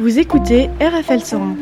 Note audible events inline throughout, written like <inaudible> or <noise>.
Vous écoutez RFL 101.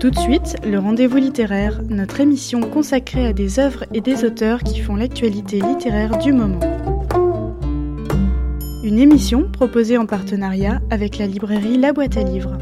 Tout de suite, le rendez-vous littéraire, notre émission consacrée à des œuvres et des auteurs qui font l'actualité littéraire du moment. Une émission proposée en partenariat avec la librairie La Boîte à Livres.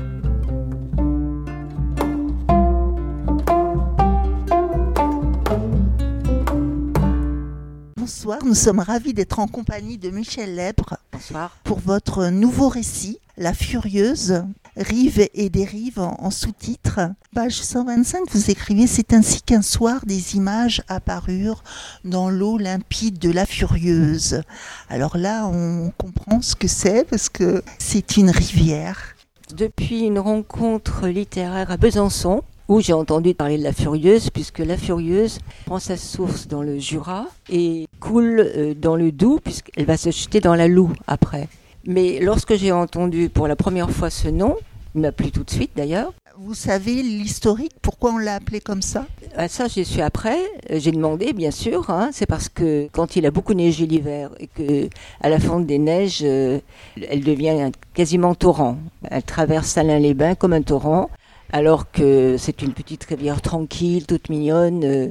Bonsoir, nous sommes ravis d'être en compagnie de Michel Lèbre Bonsoir. pour votre nouveau récit, La Furieuse, Rive et dérive en, sous-titre. Page 125, vous écrivez C'est ainsi qu'un soir des images apparurent dans l'eau limpide de la Furieuse. Alors là, on comprend ce que c'est parce que c'est une rivière. Depuis une rencontre littéraire à Besançon, où j'ai entendu parler de la Furieuse, puisque la Furieuse prend sa source dans le Jura et coule euh, dans le Doubs, puisqu'elle va se jeter dans la Loue après. Mais lorsque j'ai entendu pour la première fois ce nom, il m'a plu tout de suite d'ailleurs. Vous savez l'historique, pourquoi on l'a appelé comme ça? À ça, j'y suis après. J'ai demandé, bien sûr. hein, c'est parce que quand il a beaucoup neigé l'hiver et que à la fonte des neiges, euh, elle devient quasiment torrent. Elle traverse Salins-les-Bains comme un torrent, alors que c'est une petite rivière tranquille, toute mignonne, euh,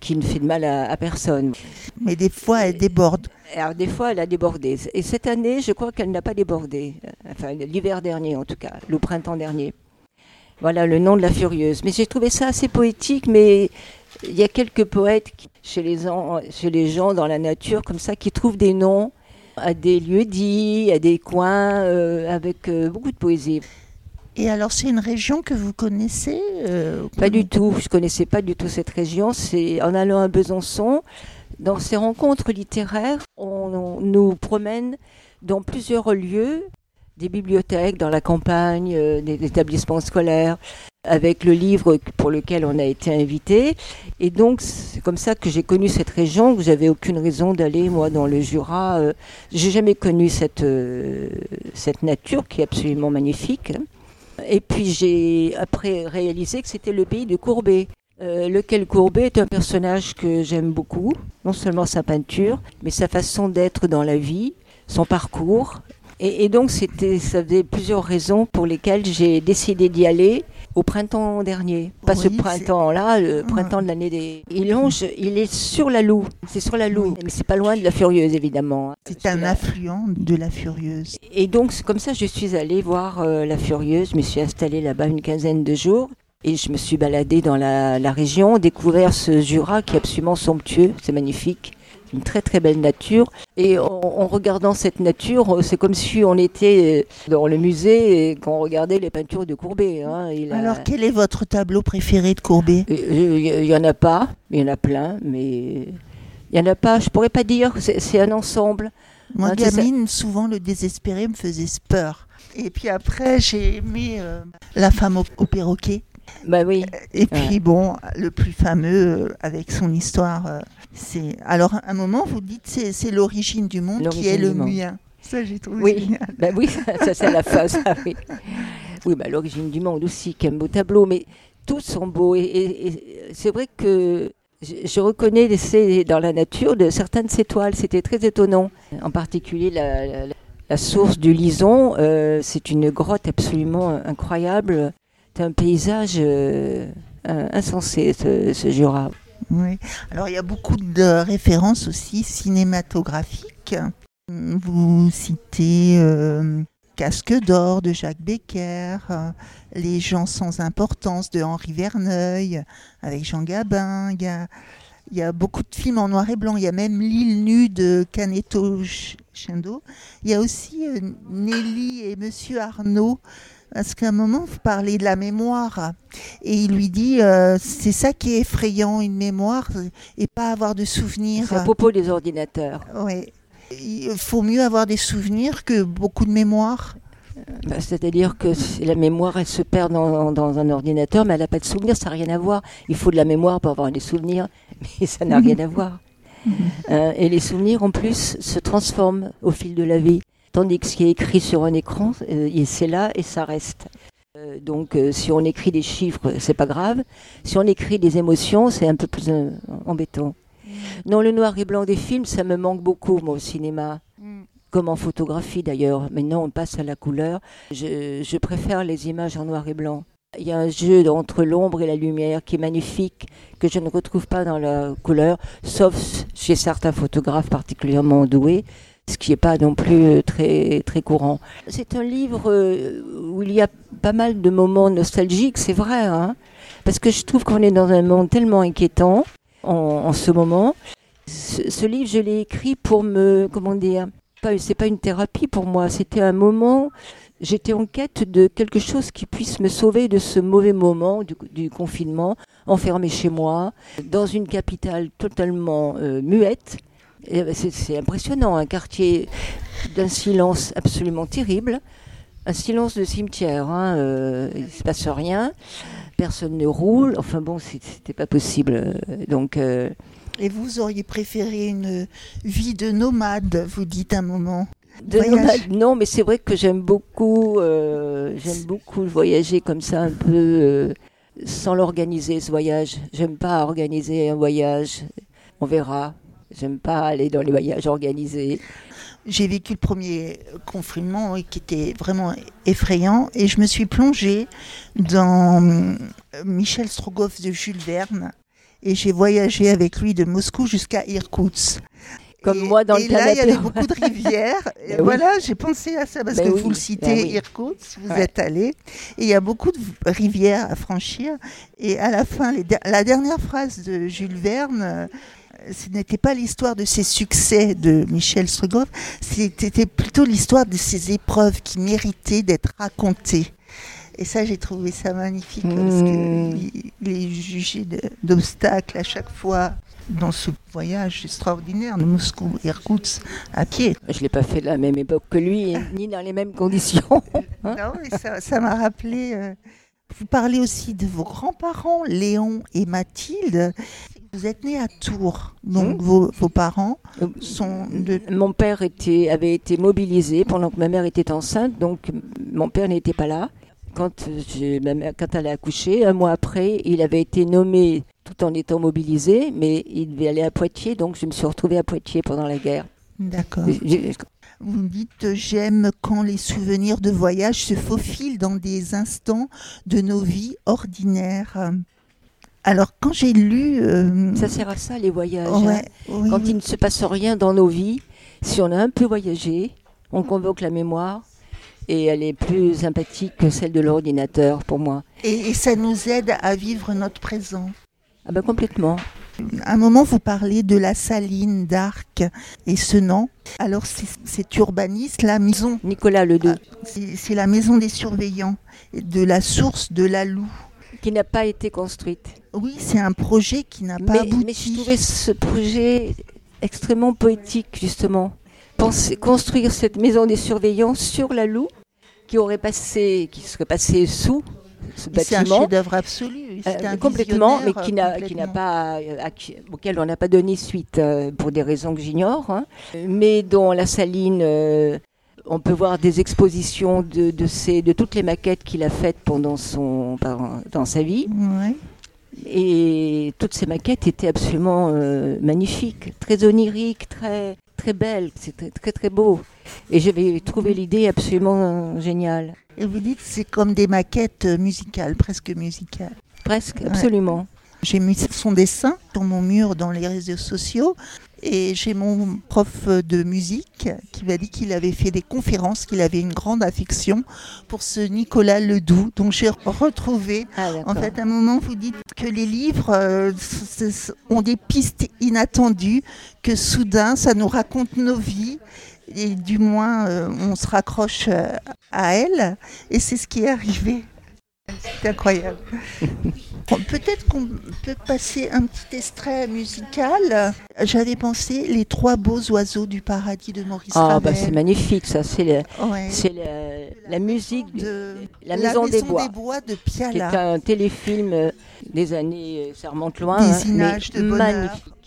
qui ne fait de mal à, à personne. Mais des fois, elle déborde. Alors des fois, elle a débordé. Et cette année, je crois qu'elle n'a pas débordé. Enfin, l'hiver dernier, en tout cas, le printemps dernier. Voilà le nom de la Furieuse. Mais j'ai trouvé ça assez poétique, mais il y a quelques poètes chez les, gens, chez les gens dans la nature, comme ça, qui trouvent des noms à des lieux dits, à des coins, euh, avec euh, beaucoup de poésie. Et alors, c'est une région que vous connaissez euh, Pas du tout, je connaissais pas du tout cette région. C'est en allant à Besançon, dans ces rencontres littéraires, on, on nous promène dans plusieurs lieux, des bibliothèques dans la campagne, euh, des établissements scolaires, avec le livre pour lequel on a été invité. Et donc c'est comme ça que j'ai connu cette région, que j'avais aucune raison d'aller moi dans le Jura. Euh, J'ai jamais connu cette euh, cette nature qui est absolument magnifique. Et puis j'ai après réalisé que c'était le pays de Courbet. Euh, lequel Courbet est un personnage que j'aime beaucoup, non seulement sa peinture, mais sa façon d'être dans la vie, son parcours. Et, et donc c'était, ça faisait plusieurs raisons pour lesquelles j'ai décidé d'y aller au printemps dernier. Pas ce printemps-là, le printemps de l'année des. Il longe, il est sur la Loue. C'est sur la Loue, mais c'est pas loin de la Furieuse évidemment. C'est un affluent de la Furieuse. Et donc, comme ça, je suis allée voir euh, la Furieuse. Je me suis installée là-bas une quinzaine de jours. Et je me suis baladée dans la, la région, découvert ce Jura qui est absolument somptueux, c'est magnifique, une très très belle nature. Et en, en regardant cette nature, euh, c'est comme si on était euh, dans le musée et qu'on regardait les peintures de Courbet. hein. Il a- Alors, quel est votre tableau préféré de Courbet? Euh, Il y en a pas, il y en a plein, mais il y en a pas. Je pourrais pas dire. C'est c'est un ensemble. Moi, ça. gamine, souvent, le désespéré me faisait peur. Et puis après, j'ai aimé euh, La femme au, au perroquet. Bah oui. Et puis, bon, le plus fameux, euh, avec son histoire, euh, c'est... Alors, à un moment, vous dites, c'est, c'est l'origine du monde qui est le mien. Ça, j'ai trouvé Oui, génial. ben oui, ça c'est la phase. ça, oui, oui bah, l'origine du monde aussi, quel beau tableau, mais tous sont beaux. Et, et- et c'est vrai que je, reconnais dans la nature de certaines de ces toiles, c'était très étonnant. En particulier la, la- la source du Lison, euh, c'est une grotte absolument incroyable. Un paysage euh, insensé, ce, ce Jura. Oui. Alors, il y a beaucoup de références aussi cinématographiques. Vous citez euh, Casque d'or de Jacques Becker, euh, Les gens sans importance de Henri Verneuil, avec Jean Gabin. Il y a, beaucoup de films en noir et blanc. Il y a même L'île nue de Caneto Ch- Chindo. Il y a aussi Nelly et Monsieur Arnaud. Parce qu'à un moment, vous parlez de la mémoire. Et il lui dit, euh, c'est ça qui est effrayant, une mémoire, et pas avoir de souvenirs. C'est à propos des ordinateurs. Ouais. Il faut mieux avoir des souvenirs que beaucoup de mémoire. Bah, C'est-à-dire que la mémoire, elle se perd dans, dans un ordinateur, mais elle n'a pas de souvenirs, ça n'a rien à voir. Il faut de la mémoire pour avoir des souvenirs, <laughs> mais ça n'a rien à voir. <laughs> Euh, et les souvenirs, en plus, se transforment au fil de la vie. Tandis que ce qui est écrit sur un écran, euh, c'est là et ça reste. Euh, donc, euh, si on écrit des chiffres, c'est pas grave. Si on écrit des émotions, c'est un peu plus embêtant. Non, le noir et blanc des films, ça me manque beaucoup, moi, au cinéma. comme en photographie d'ailleurs. Maintenant, on passe à la couleur. Je, je, préfère les images en noir et blanc. Il y a un jeu entre l'ombre et la lumière qui est magnifique, que je ne retrouve pas dans la couleur, sauf chez certains photographes particulièrement doués, ce qui n'est pas non plus euh, très, très courant. C'est un livre euh, où il y a pas mal de moments nostalgiques, c'est vrai, hein parce que je trouve qu'on est dans un monde tellement inquiétant en, ce moment. Ce, ce livre, je l'ai écrit pour me, comment dire, c'est pas une thérapie pour moi, c'était un moment, j'étais en quête de quelque chose qui puisse me sauver de ce mauvais moment du, confinement, enfermé chez moi, dans une capitale totalement euh, muette. Euh, c'est impressionnant, un quartier d'un silence absolument terrible, un silence de cimetière, hein, euh, il ne se passe rien, personne ne roule, enfin bon, c'était pas possible. Donc et vous auriez préféré une vie de nomade, vous dites un moment de nomade, non, mais c'est vrai que j'aime beaucoup, euh, j'aime beaucoup voyager comme ça, un peu euh, sans l'organiser ce voyage. J'aime pas organiser un voyage. On verra. J'aime pas aller dans les voyages organisés. J'ai vécu le premier confinement qui était vraiment effrayant et je me suis plongée dans euh, Michel Strogoff de Jules Verne et j'ai voyagé avec lui de Moscou jusqu'à Irkoutsk. Comme moi dans le Canada. là, il y avait beaucoup de rivières. <laughs> et ben voilà, j'ai pensé à ça parce ben que vous le citez, ben Irkoutsk, vous êtes allé. Et il y a beaucoup de rivières à franchir. Et à la fin, la dernière phrase de Jules Verne, ce n'était pas l'histoire de ses succès de Michel Strogoff, c'était plutôt l'histoire de ses épreuves qui méritaient d'être racontées. Et ça, j'ai trouvé ça magnifique parce qu'il mmh. est jugé d'obstacles à chaque fois dans ce voyage extraordinaire de Moscou, Irkoutsk, à pied. Je ne l'ai pas fait de la même époque que lui, ni dans les mêmes conditions. <laughs> Hein. non, mais ça m'a rappelé. Euh, vous parlez aussi de vos grands-parents, Léon et Mathilde. Vous êtes nés à Tours, donc mmh. vos, vos, parents euh, sont de... Mon père était, avait été mobilisé pendant que ma mère était enceinte, donc mon père n'était pas là quand, quand elle a accouché, un mois après, il avait été nommé tout en étant mobilisé, mais il devait aller à Poitiers, donc je me suis retrouvée à Poitiers pendant la guerre. D'accord. Vous me dites j'aime quand les souvenirs de voyage se faufilent dans des instants de nos vies ordinaires. Alors quand j'ai lu... Euh, ça sert à ça les voyages. Hein. Quand il ne se passe rien dans nos vies, si on a un peu voyagé, on convoque la mémoire et elle est plus sympathique que celle de l'ordinateur pour moi. Et, ça nous aide à vivre notre présent. Ah ben complètement. À un moment, vous parlez de la saline d'Arc et Senan. Alors, c'est urbaniste, la maison. Nicolas Ledoux. Ah, c'est la maison des surveillants de la source de la Loue. Qui n'a pas été construite. Oui, c'est un projet qui n'a pas abouti. Mais je trouvais ce projet extrêmement poétique, justement. Penser, construire cette maison des surveillants sur la Loue qui aurait passé, qui serait passé sous ce bâtiment. C'est un chef-d'œuvre absolu. Euh, complètement, mais qui n'a, pas, euh, auquel on n'a pas donné suite euh, pour des raisons que j'ignore, hein. mais dont la Saline, on peut voir des expositions de, de, de toutes les maquettes qu'il a faites pendant son, dans sa vie. Et toutes ces maquettes étaient absolument magnifiques, très oniriques, très, très belles, c'était très très beau. Et j'avais trouvé l'idée absolument géniale. Et vous dites c'est comme des maquettes musicales, presque musicales. Presque, absolument. J'ai mis son dessin sur mon mur dans les réseaux sociaux et j'ai mon prof de musique qui m'a dit qu'il avait fait des conférences, qu'il avait une grande affection pour ce Nicolas Ledoux, dont j'ai retrouvé. Ah, en fait, à un moment, vous dites que les livres euh, ont des pistes inattendues, que soudain, ça nous raconte nos vies et du moins euh, on se raccroche euh, à elle et c'est ce qui est arrivé. C'est incroyable. <laughs> Peut-être qu'on peut passer un petit extrait musical. J'avais pensé les trois beaux oiseaux du paradis de Maurice Ah bah c'est magnifique ça, c'est la, musique de la, Maison, des, Bois. de Piala. Qui un téléfilm euh, des années, ça remonte loin. Des hein, images de. Magnifique.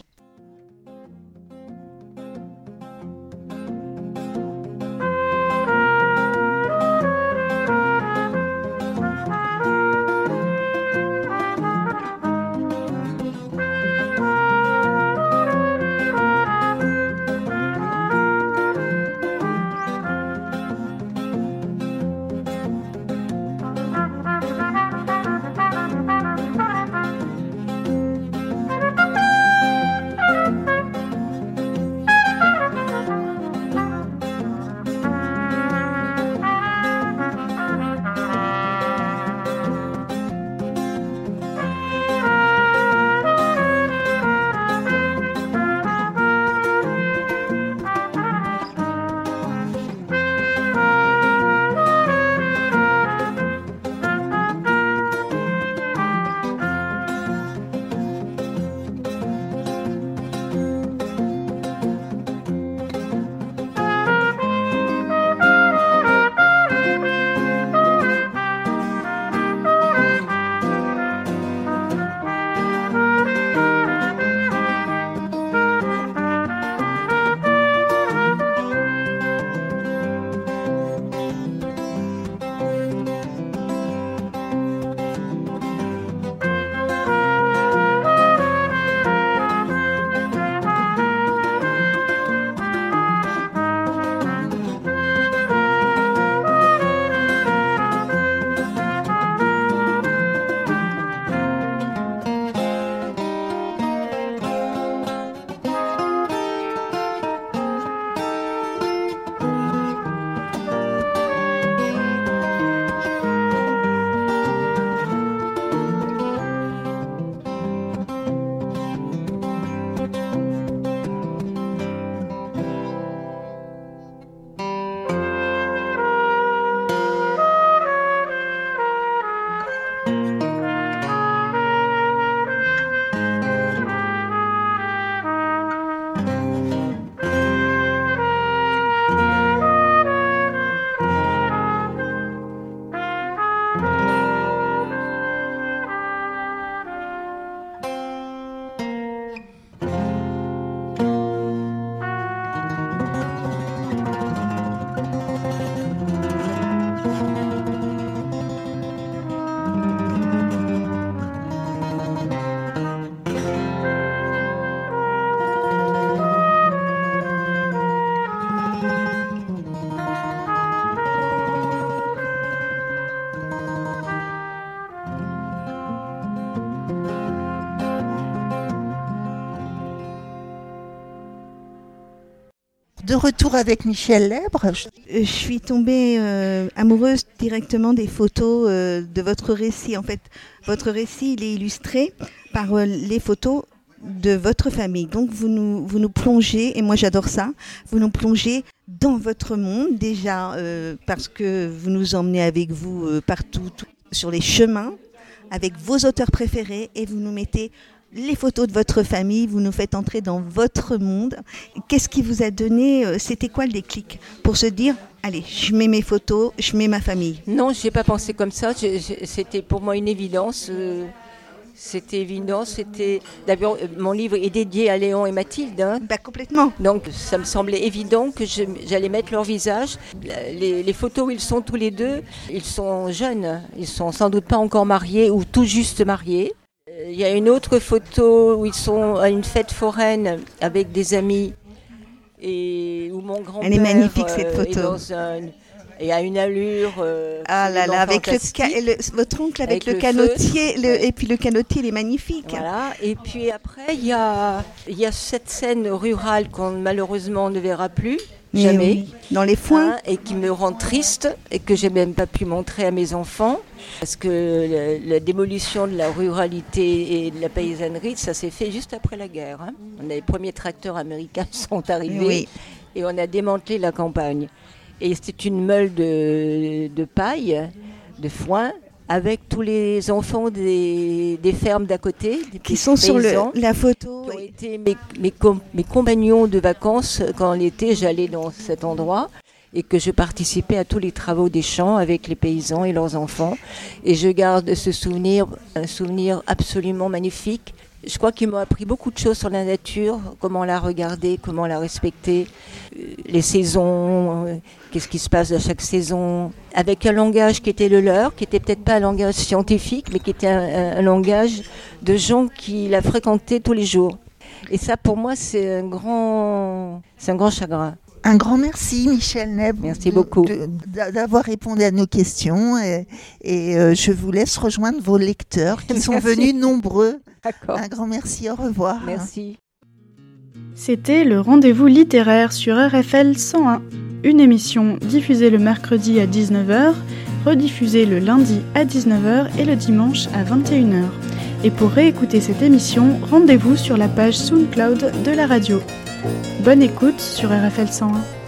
De retour avec Michel Lèbre. Je suis tombée amoureuse directement des photos de votre récit. En fait, votre récit, il est illustré par les photos de votre famille. Donc vous nous, vous nous plongez, et moi j'adore ça, vous nous plongez dans votre monde déjà euh, parce que vous nous emmenez avec vous euh, partout sur les chemins avec vos auteurs préférés et vous nous mettez les photos de votre famille, vous nous faites entrer dans votre monde. Qu'est-ce qui vous a donné, euh, c'était quoi le déclic pour se dire, allez, je mets mes photos, je mets ma famille? Non, je n'ai pas pensé comme ça, c'était pour moi une évidence. C'était évident, c'était. D'abord, euh, mon livre est dédié à Léon et Mathilde. Hein. Bah, complètement. Donc, ça me semblait évident que j'allais mettre leur visage. Les, photos où ils sont tous les deux, ils sont jeunes. Ils sont sans doute pas encore mariés ou tout juste mariés. Il y a une autre photo où ils sont à une fête foraine avec des amis et où mon grand-père. Elle est magnifique cette euh, photo. Dans un, et à une allure. Euh, ah là là, avec le, votre oncle avec, le, canotier, et puis le canotier, il est magnifique. Voilà. Et puis après, il y a, y a cette scène rurale qu'on malheureusement ne verra plus. Jamais. Dans les foins. Hein, et qui me rend triste et que j'ai même pas pu montrer à mes enfants. Parce que la, démolition de la ruralité et de la paysannerie, ça s'est fait juste après la guerre. Hein. On a les premiers tracteurs américains <laughs> sont arrivés et on a démantelé la campagne. Et c'est une meule de, paille, de foin, avec tous les enfants des, fermes d'à côté. qui sont sur la photo. Qui ont été mes, mes, compagnons de vacances quand l'été j'allais dans cet endroit et que je participais à tous les travaux des champs avec les paysans et leurs enfants. Et je garde ce souvenir, un souvenir absolument magnifique je crois qu'ils m'ont appris beaucoup de choses sur la nature, comment la regarder, comment la respecter, euh, les saisons, euh, qu'est-ce qui se passe à chaque saison, avec un langage qui était le leur, qui était peut-être pas un langage scientifique, mais qui était un, langage de gens qui la fréquentaient tous les jours. Et ça, pour moi, c'est un grand, c'est un grand chagrin. Un grand merci, Michel Neb. Merci beaucoup. D'avoir répondu à nos questions. Et, euh, je vous laisse rejoindre vos lecteurs qui sont venus nombreux. Un grand merci. Au revoir. Merci. C'était le rendez-vous littéraire sur RFL 101. Une émission diffusée le mercredi à 19h, rediffusée le lundi à 19h et le dimanche à 21h. Et pour réécouter cette émission, rendez-vous sur la page SoundCloud de la radio. Bonne écoute sur RFL 101.